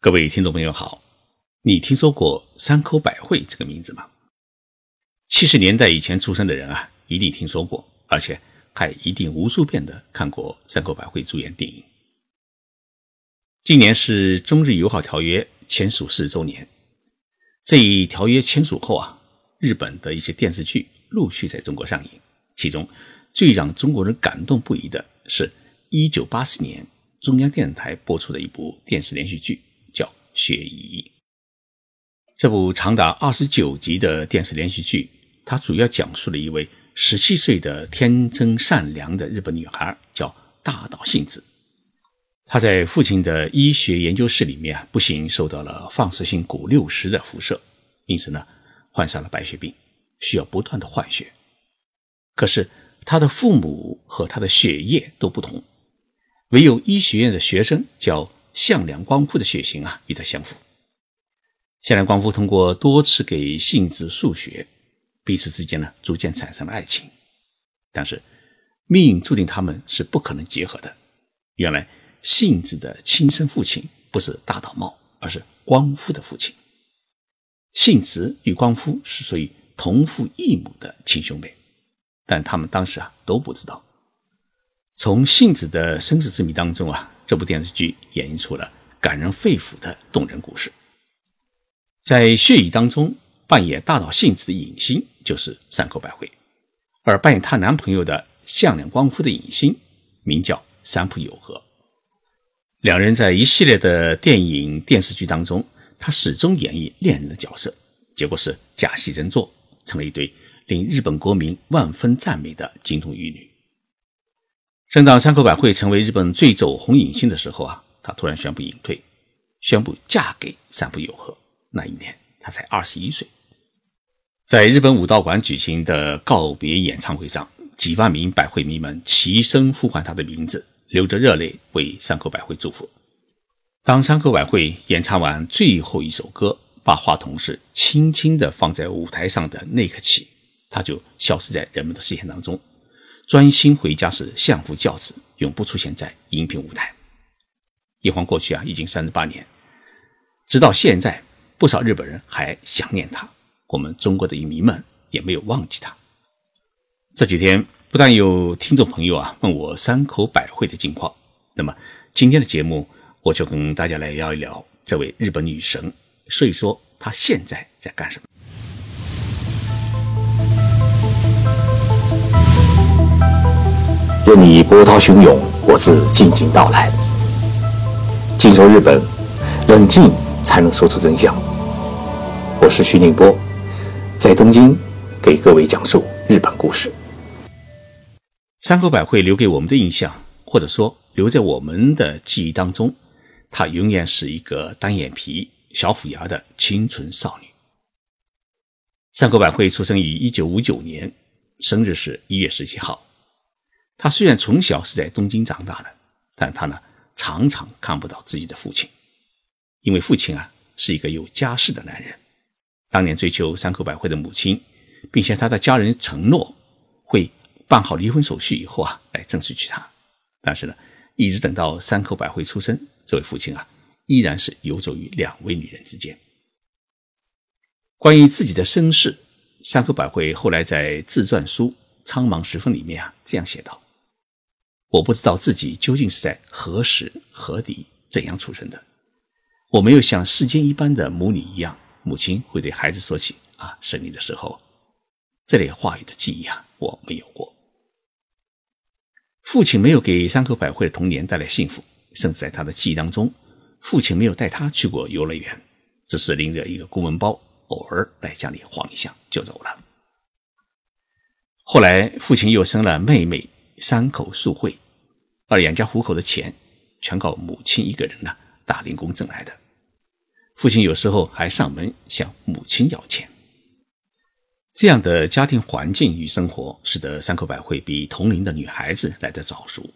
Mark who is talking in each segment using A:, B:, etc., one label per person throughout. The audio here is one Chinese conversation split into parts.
A: 各位听众朋友好，你听说过山口百惠这个名字吗？七十年代以前出生的人啊，一定听说过，而且还一定无数遍的看过山口百惠主演电影。今年是中日友好条约签署四十周年，这一条约签署后啊，日本的一些电视剧陆续在中国上映，其中最让中国人感动不已的是，一九八四年中央电视台播出的一部电视连续剧。雪姨这部长达二十九集的电视连续剧，它主要讲述了一位十七岁的天真善良的日本女孩，叫大岛幸子。她在父亲的医学研究室里面，不幸受到了放射性钴六十的辐射，因此呢，患上了白血病，需要不断的换血。可是她的父母和她的血液都不同，唯有医学院的学生叫。向良光夫的血型啊与他相符。向良光夫通过多次给幸子输血，彼此之间呢逐渐产生了爱情。但是命运注定他们是不可能结合的。原来幸子的亲生父亲不是大岛茂，而是光夫的父亲。幸子与光夫是属于同父异母的亲兄妹，但他们当时啊都不知道。从幸子的身世之谜当中啊。这部电视剧演绎出了感人肺腑的动人故事。在血雨当中扮演大岛幸子的影星就是山口百惠，而扮演她男朋友的向良光夫的影星名叫三浦友和。两人在一系列的电影电视剧当中，他始终演绎恋人的角色，结果是假戏真做，成了一对令日本国民万分赞美的金童玉女。正当山口百惠成为日本最走红影星的时候啊，她突然宣布隐退，宣布嫁给三浦友和。那一年，她才二十一岁。在日本武道馆举行的告别演唱会上，几万名百惠迷们齐声呼唤她的名字，流着热泪为山口百惠祝福。当山口百惠演唱完最后一首歌，把话筒是轻轻地放在舞台上的那刻起，她就消失在人们的视线当中。专心回家时相夫教子，永不出现在荧屏舞台。一晃过去啊，已经三十八年，直到现在，不少日本人还想念他，我们中国的影迷们也没有忘记他。这几天不但有听众朋友啊问我山口百惠的近况，那么今天的节目我就跟大家来聊一聊这位日本女神，说一说她现在在干什么。
B: 任你波涛汹涌，我自静静到来。静说日本，冷静才能说出真相。我是徐宁波，在东京给各位讲述日本故事。
A: 山口百惠留给我们的印象，或者说留在我们的记忆当中，她永远是一个单眼皮、小虎牙的清纯少女。山口百惠出生于一九五九年，生日是一月十七号。他虽然从小是在东京长大的，但他呢常常看不到自己的父亲，因为父亲啊是一个有家室的男人。当年追求山口百惠的母亲，并向他的家人承诺会办好离婚手续以后啊，来正式娶她。但是呢，一直等到山口百惠出生，这位父亲啊依然是游走于两位女人之间。关于自己的身世，山口百惠后来在自传书《苍茫时分》里面啊这样写道。我不知道自己究竟是在何时何地怎样出生的。我没有像世间一般的母女一样，母亲会对孩子说起啊生你的时候这类话语的记忆啊，我没有过。父亲没有给山口百惠的童年带来幸福，甚至在他的记忆当中，父亲没有带他去过游乐园，只是拎着一个公文包，偶尔来家里晃一下就走了。后来，父亲又生了妹妹。山口素惠，而养家糊口的钱全靠母亲一个人呢打零工挣来的。父亲有时候还上门向母亲要钱。这样的家庭环境与生活，使得山口百惠比同龄的女孩子来得早熟。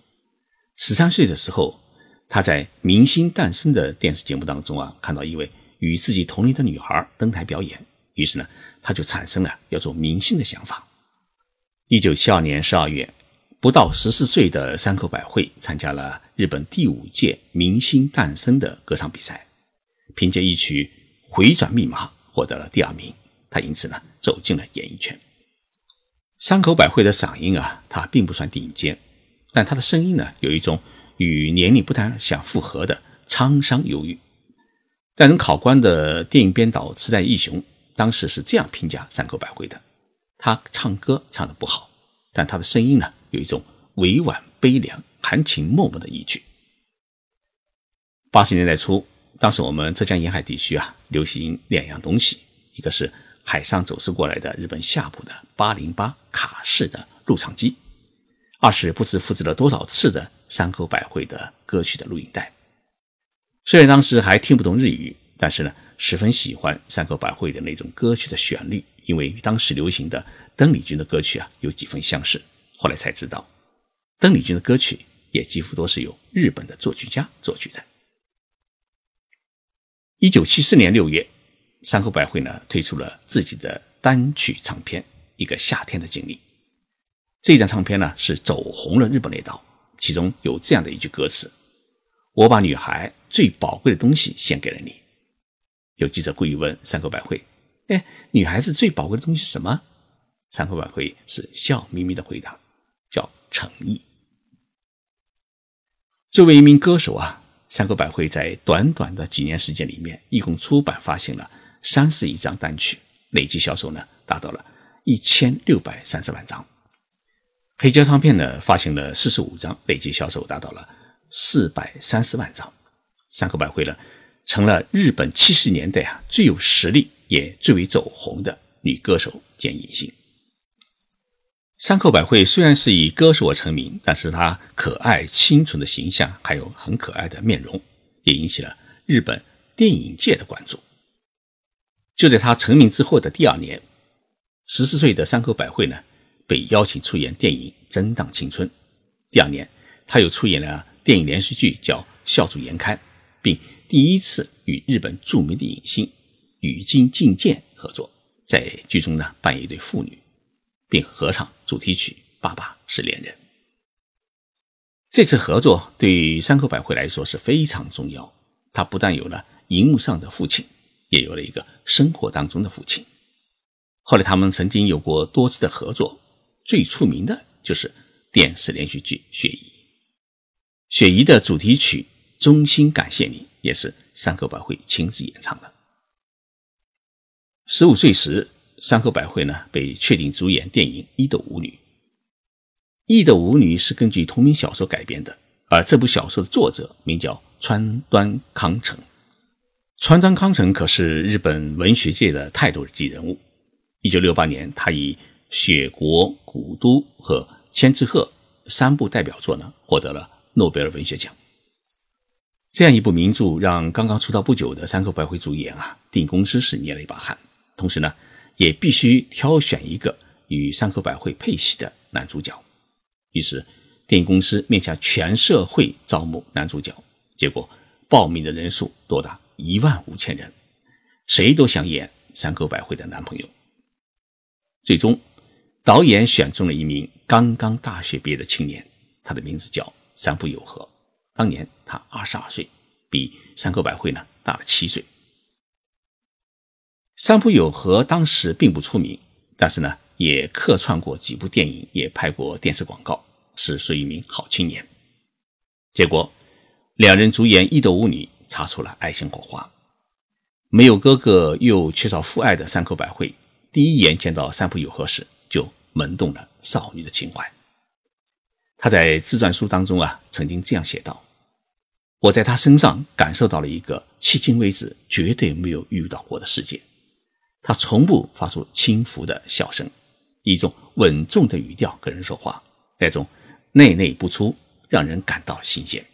A: 十三岁的时候，她在《明星诞生》的电视节目当中啊，看到一位与自己同龄的女孩登台表演，于是呢，她就产生了要做明星的想法。一九七二年十二月。不到十四岁的山口百惠参加了日本第五届明星诞生的歌唱比赛，凭借一曲《回转密码》获得了第二名。他因此呢走进了演艺圈。山口百惠的嗓音啊，他并不算顶尖，但他的声音呢有一种与年龄不太相符合的沧桑忧郁。担任考官的电影编导池袋义雄当时是这样评价山口百惠的：他唱歌唱得不好，但他的声音呢有一种委婉悲凉、含情脉脉的意趣。八十年代初，当时我们浙江沿海地区啊流行两样东西，一个是。海上走私过来的日本夏普的八零八卡式的录唱机，二是不知复制了多少次的山口百惠的歌曲的录音带。虽然当时还听不懂日语，但是呢，十分喜欢山口百惠的那种歌曲的旋律，因为当时流行的邓丽君的歌曲啊有几分相似。后来才知道，邓丽君的歌曲也几乎都是由日本的作曲家作曲的。一九七四年六月。山口百惠呢推出了自己的单曲唱片《一个夏天的经历》。这张唱片呢是走红了日本列岛，其中有这样的一句歌词：“我把女孩最宝贵的东西献给了你。”有记者故意问山口百惠：“哎，女孩子最宝贵的东西是什么？”山口百惠是笑眯眯的回答：“叫诚意。”作为一名歌手啊，山口百惠在短短的几年时间里面，一共出版发行了。三十一张单曲，累计销售呢达到了一千六百三十万张。黑胶唱片呢发行了四十五张，累计销售达到了四百三十万张。山口百惠呢成了日本七十年代啊最有实力也最为走红的女歌手兼影星。山口百惠虽然是以歌手而成名，但是她可爱清纯的形象还有很可爱的面容，也引起了日本电影界的关注。就在他成名之后的第二年，十四岁的山口百惠呢，被邀请出演电影《真荡青春》。第二年，他又出演了电影连续剧叫《笑逐颜开》，并第一次与日本著名的影星宇津敬健合作，在剧中呢扮演一对父女，并合唱主题曲《爸爸是恋人》。这次合作对于山口百惠来说是非常重要，他不但有了荧幕上的父亲。也有了一个生活当中的父亲。后来他们曾经有过多次的合作，最出名的就是电视连续剧《雪姨》。《雪姨》的主题曲《衷心感谢你》也是山口百惠亲自演唱的。十五岁时，山口百惠呢被确定主演电影《伊豆舞女》。《伊豆舞女》是根据同名小说改编的，而这部小说的作者名叫川端康成。川端康成可是日本文学界的泰斗级人物。一九六八年，他以《雪国》《古都》和《千纸鹤》三部代表作呢，获得了诺贝尔文学奖。这样一部名著，让刚刚出道不久的山口百惠主演啊，电影公司是捏了一把汗。同时呢，也必须挑选一个与山口百惠配戏的男主角。于是，电影公司面向全社会招募男主角，结果报名的人数多达。一万五千人，谁都想演山口百惠的男朋友。最终，导演选中了一名刚刚大学毕业的青年，他的名字叫山浦友和。当年他二十二岁，比山口百惠呢大了七岁。山浦友和当时并不出名，但是呢也客串过几部电影，也拍过电视广告，是属于一名好青年。结果，两人主演《异斗舞女》。擦出了爱情火花。没有哥哥又缺少父爱的山口百惠，第一眼见到山浦友和时，就萌动了少女的情怀。他在自传书当中啊，曾经这样写道：“我在他身上感受到了一个迄今为止绝对没有遇到过的世界。他从不发出轻浮的笑声，一种稳重的语调跟人说话，那种内内不出，让人感到新鲜。”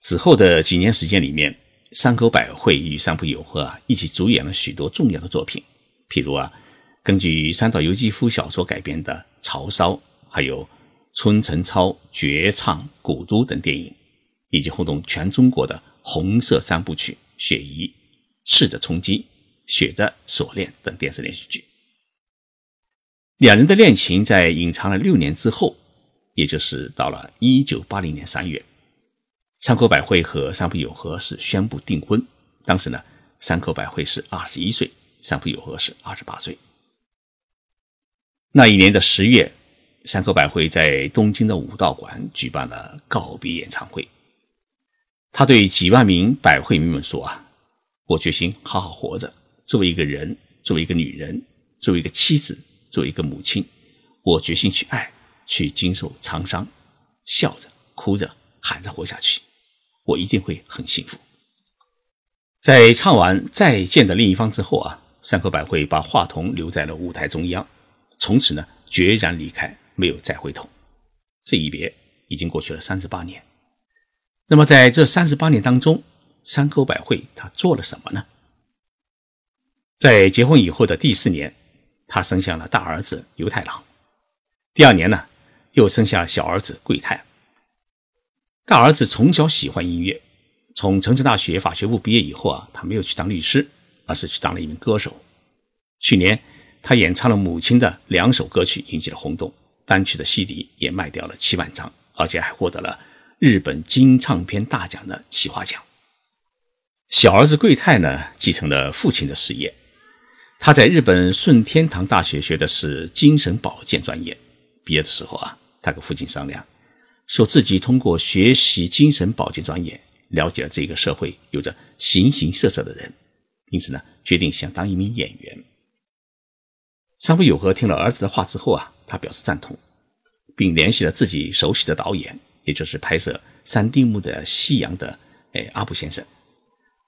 A: 此后的几年时间里面，山口百惠与山浦友和啊一起主演了许多重要的作品，譬如啊，根据三岛由纪夫小说改编的《潮烧》，还有村成超绝唱《古都》等电影，以及轰动全中国的红色三部曲《雪姨》《赤的冲击》《雪的锁链》等电视连续剧。两人的恋情在隐藏了六年之后，也就是到了一九八零年三月。山口百惠和山浦友和是宣布订婚，当时呢，山口百惠是二十一岁，山浦友和是二十八岁。那一年的十月，山口百惠在东京的武道馆举办了告别演唱会。他对几万名百惠迷们说：“啊，我决心好好活着，作为一个人，作为一个女人，作为一个妻子，作为一个母亲，我决心去爱，去经受沧桑，笑着、哭着、喊着活下去，我一定会很幸福。”在唱完《再见的另一方》之后啊，山口百惠把话筒留在了舞台中央。从此呢，决然离开，没有再回头。这一别已经过去了三十八年。那么在这三十八年当中，山口百惠她做了什么呢？在结婚以后的第四年，他生下了大儿子犹太郎。第二年呢，又生下小儿子贵太。大儿子从小喜欢音乐，从城市大学法学部毕业以后啊，他没有去当律师，而是去当了一名歌手。去年。他演唱了母亲的两首歌曲，引起了轰动，单曲的 CD 也卖掉了七万张，而且还获得了日本金唱片大奖的企划奖。小儿子贵太呢，继承了父亲的事业，他在日本顺天堂大学学的是精神保健专业。毕业的时候啊，他跟父亲商量，说自己通过学习精神保健专业，了解了这个社会有着形形色色的人，因此呢，决定想当一名演员。三浦友和听了儿子的话之后啊，他表示赞同，并联系了自己熟悉的导演，也就是拍摄《三丁目的夕阳》的哎阿部先生，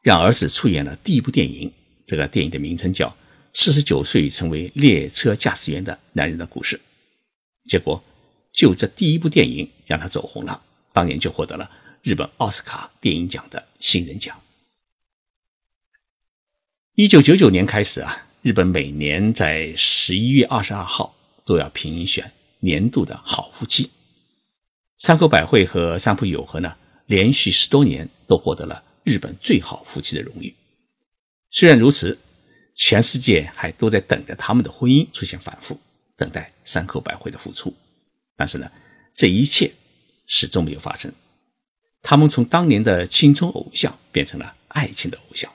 A: 让儿子出演了第一部电影。这个电影的名称叫《四十九岁成为列车驾驶员的男人的故事》。结果，就这第一部电影让他走红了，当年就获得了日本奥斯卡电影奖的新人奖。一九九九年开始啊。日本每年在十一月二十二号都要评选年度的好夫妻。山口百惠和三浦友和呢，连续十多年都获得了日本最好夫妻的荣誉。虽然如此，全世界还都在等着他们的婚姻出现反复，等待山口百惠的复出。但是呢，这一切始终没有发生。他们从当年的青春偶像变成了爱情的偶像。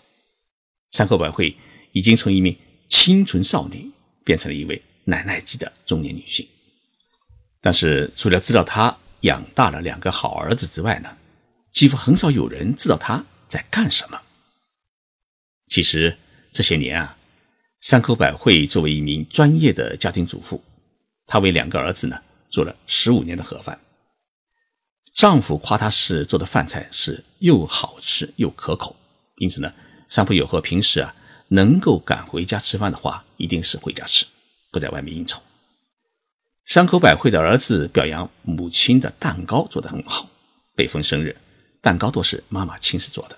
A: 山口百惠已经从一名清纯少女变成了一位奶奶级的中年女性，但是除了知道她养大了两个好儿子之外呢，几乎很少有人知道她在干什么。其实这些年啊，山口百惠作为一名专业的家庭主妇，她为两个儿子呢做了十五年的盒饭。丈夫夸她是做的饭菜是又好吃又可口，因此呢，三浦友和平时啊。能够赶回家吃饭的话，一定是回家吃，不在外面应酬。山口百惠的儿子表扬母亲的蛋糕做得很好，每逢生日，蛋糕都是妈妈亲自做的。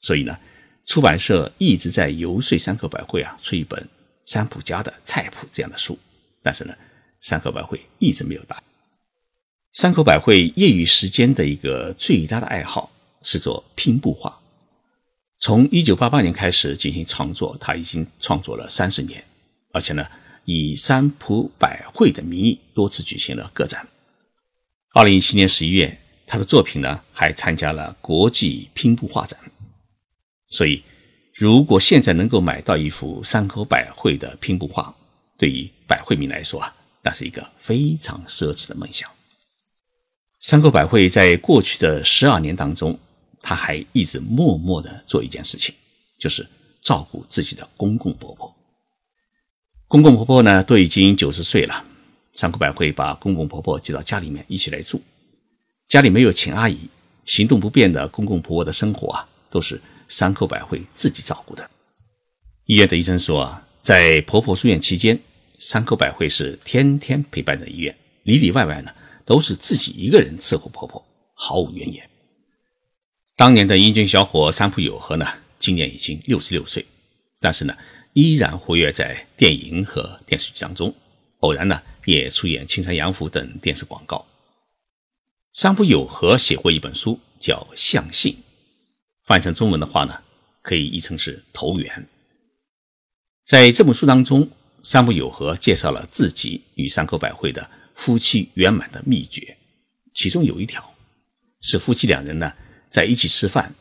A: 所以呢，出版社一直在游说山口百惠啊出一本山浦家的菜谱这样的书，但是呢，山口百惠一直没有答应。山口百惠业余时间的一个最大的爱好是做拼布画。从一九八八年开始进行创作，他已经创作了三十年，而且呢，以三浦百惠的名义多次举行了个展。二零一七年十一月，他的作品呢还参加了国际拼布画展。所以，如果现在能够买到一幅山口百惠的拼布画，对于百惠民来说啊，那是一个非常奢侈的梦想。山口百惠在过去的十二年当中。她还一直默默的做一件事情，就是照顾自己的公公婆婆。公公婆婆呢都已经九十岁了，山口百惠把公公婆婆接到家里面一起来住。家里没有请阿姨，行动不便的公公婆婆的生活啊，都是山口百惠自己照顾的。医院的医生说啊，在婆婆住院期间，山口百惠是天天陪伴着医院，里里外外呢都是自己一个人伺候婆婆，毫无怨言。当年的英俊小伙三浦友和呢，今年已经六十六岁，但是呢，依然活跃在电影和电视剧当中，偶然呢，也出演青山洋服等电视广告。三浦友和写过一本书，叫《相信》，翻成中文的话呢，可以译成是“投缘”。在这本书当中，三浦友和介绍了自己与山口百惠的夫妻圆满的秘诀，其中有一条是夫妻两人呢。在一起吃饭，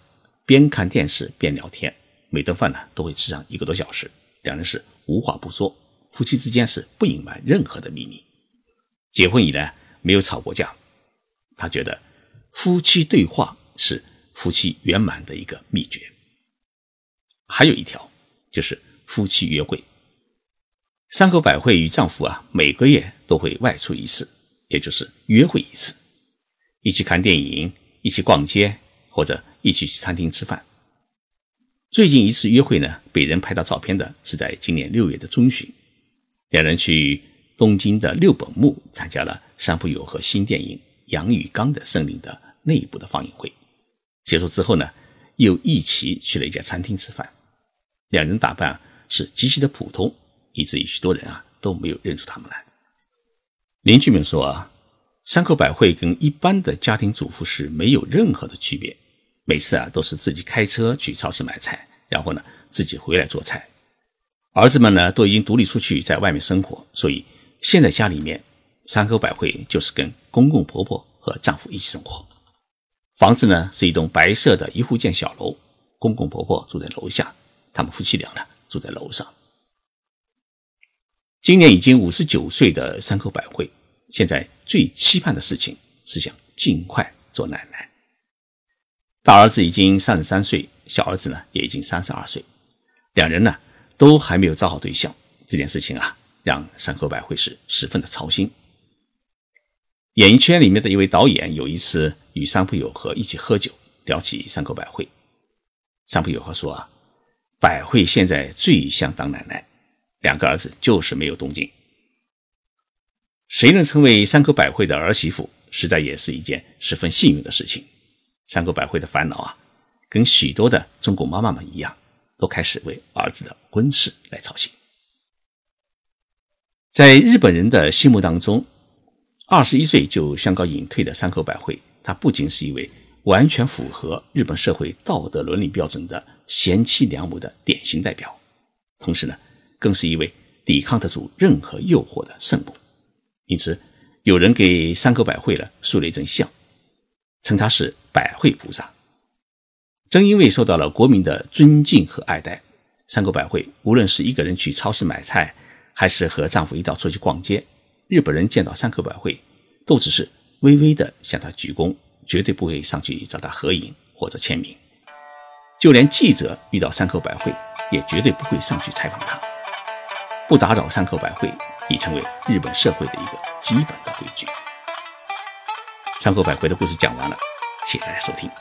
A: 边看电视边聊天，每顿饭呢都会吃上一个多小时，两人是无话不说，夫妻之间是不隐瞒任何的秘密。结婚以来没有吵过架，他觉得夫妻对话是夫妻圆满的一个秘诀。还有一条就是夫妻约会。山口百惠与丈夫啊，每个月都会外出一次，也就是约会一次，一起看电影，一起逛街，或者一起去餐厅吃饭。最近一次约会呢，被人拍到照片的是在今年六月的中旬，两人去东京的六本木参加了山浦友和新电影《杨与刚的森林》的内部的放映会。结束之后呢，又一起去了一家餐厅吃饭。两人打扮是极其的普通。以至于许多人啊都没有认出他们来。邻居们说啊，山口百惠跟一般的家庭主妇是没有任何的区别，每次啊都是自己开车去超市买菜，然后呢自己回来做菜。儿子们呢都已经独立出去在外面生活，所以现在家里面山口百惠就是跟公公婆婆和丈夫一起生活。房子呢是一栋白色的一户建小楼，公公婆婆住在楼下，他们夫妻俩呢住在楼上。今年已经五十九岁的山口百惠，现在最期盼的事情是想尽快做奶奶。大儿子已经三十三岁，小儿子呢也已经三十二岁，两人呢都还没有找好对象。这件事情啊，让山口百惠是十分的操心。演艺圈里面的一位导演有一次与三浦友和一起喝酒，聊起山口百惠，三浦友和说啊，百惠现在最想当奶奶。两个儿子就是没有动静。谁能成为山口百惠的儿媳妇，实在也是一件十分幸运的事情。山口百惠的烦恼啊，跟许多的中国妈妈们一样，都开始为儿子的婚事来操心。在日本人的心目当中，二十一岁就宣告隐退的山口百惠，她不仅是一位完全符合日本社会道德伦理标准的贤妻良母的典型代表，同时呢。更是一位抵抗得住任何诱惑的圣母，因此有人给山口百惠了塑了一尊像，称她是百惠菩萨。正因为受到了国民的尊敬和爱戴，山口百惠无论是一个人去超市买菜，还是和丈夫一道出去逛街，日本人见到山口百惠都只是微微的向她鞠躬，绝对不会上去找她合影或者签名。就连记者遇到山口百惠，也绝对不会上去采访他。不打扰山口百惠已成为日本社会的一个基本的规矩。山口百惠的故事讲完了，谢谢大家收听。